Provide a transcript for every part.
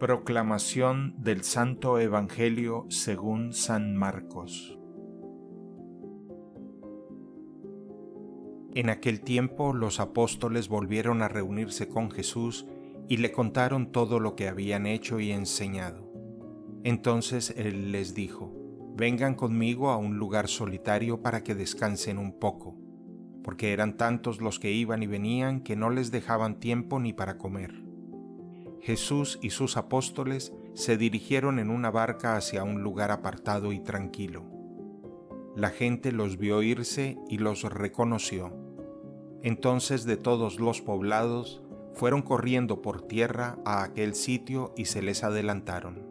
Proclamación del Santo Evangelio según San Marcos. En aquel tiempo los apóstoles volvieron a reunirse con Jesús y le contaron todo lo que habían hecho y enseñado. Entonces él les dijo, Vengan conmigo a un lugar solitario para que descansen un poco, porque eran tantos los que iban y venían que no les dejaban tiempo ni para comer. Jesús y sus apóstoles se dirigieron en una barca hacia un lugar apartado y tranquilo. La gente los vio irse y los reconoció. Entonces de todos los poblados fueron corriendo por tierra a aquel sitio y se les adelantaron.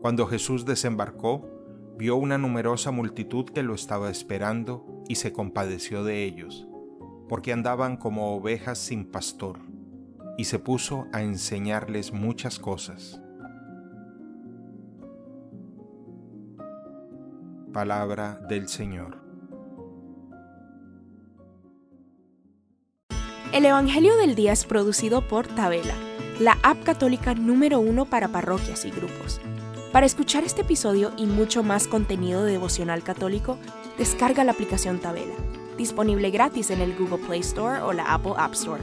Cuando Jesús desembarcó, vio una numerosa multitud que lo estaba esperando y se compadeció de ellos, porque andaban como ovejas sin pastor y se puso a enseñarles muchas cosas. Palabra del Señor. El Evangelio del Día es producido por Tabela, la app católica número uno para parroquias y grupos. Para escuchar este episodio y mucho más contenido devocional católico, descarga la aplicación Tabela, disponible gratis en el Google Play Store o la Apple App Store.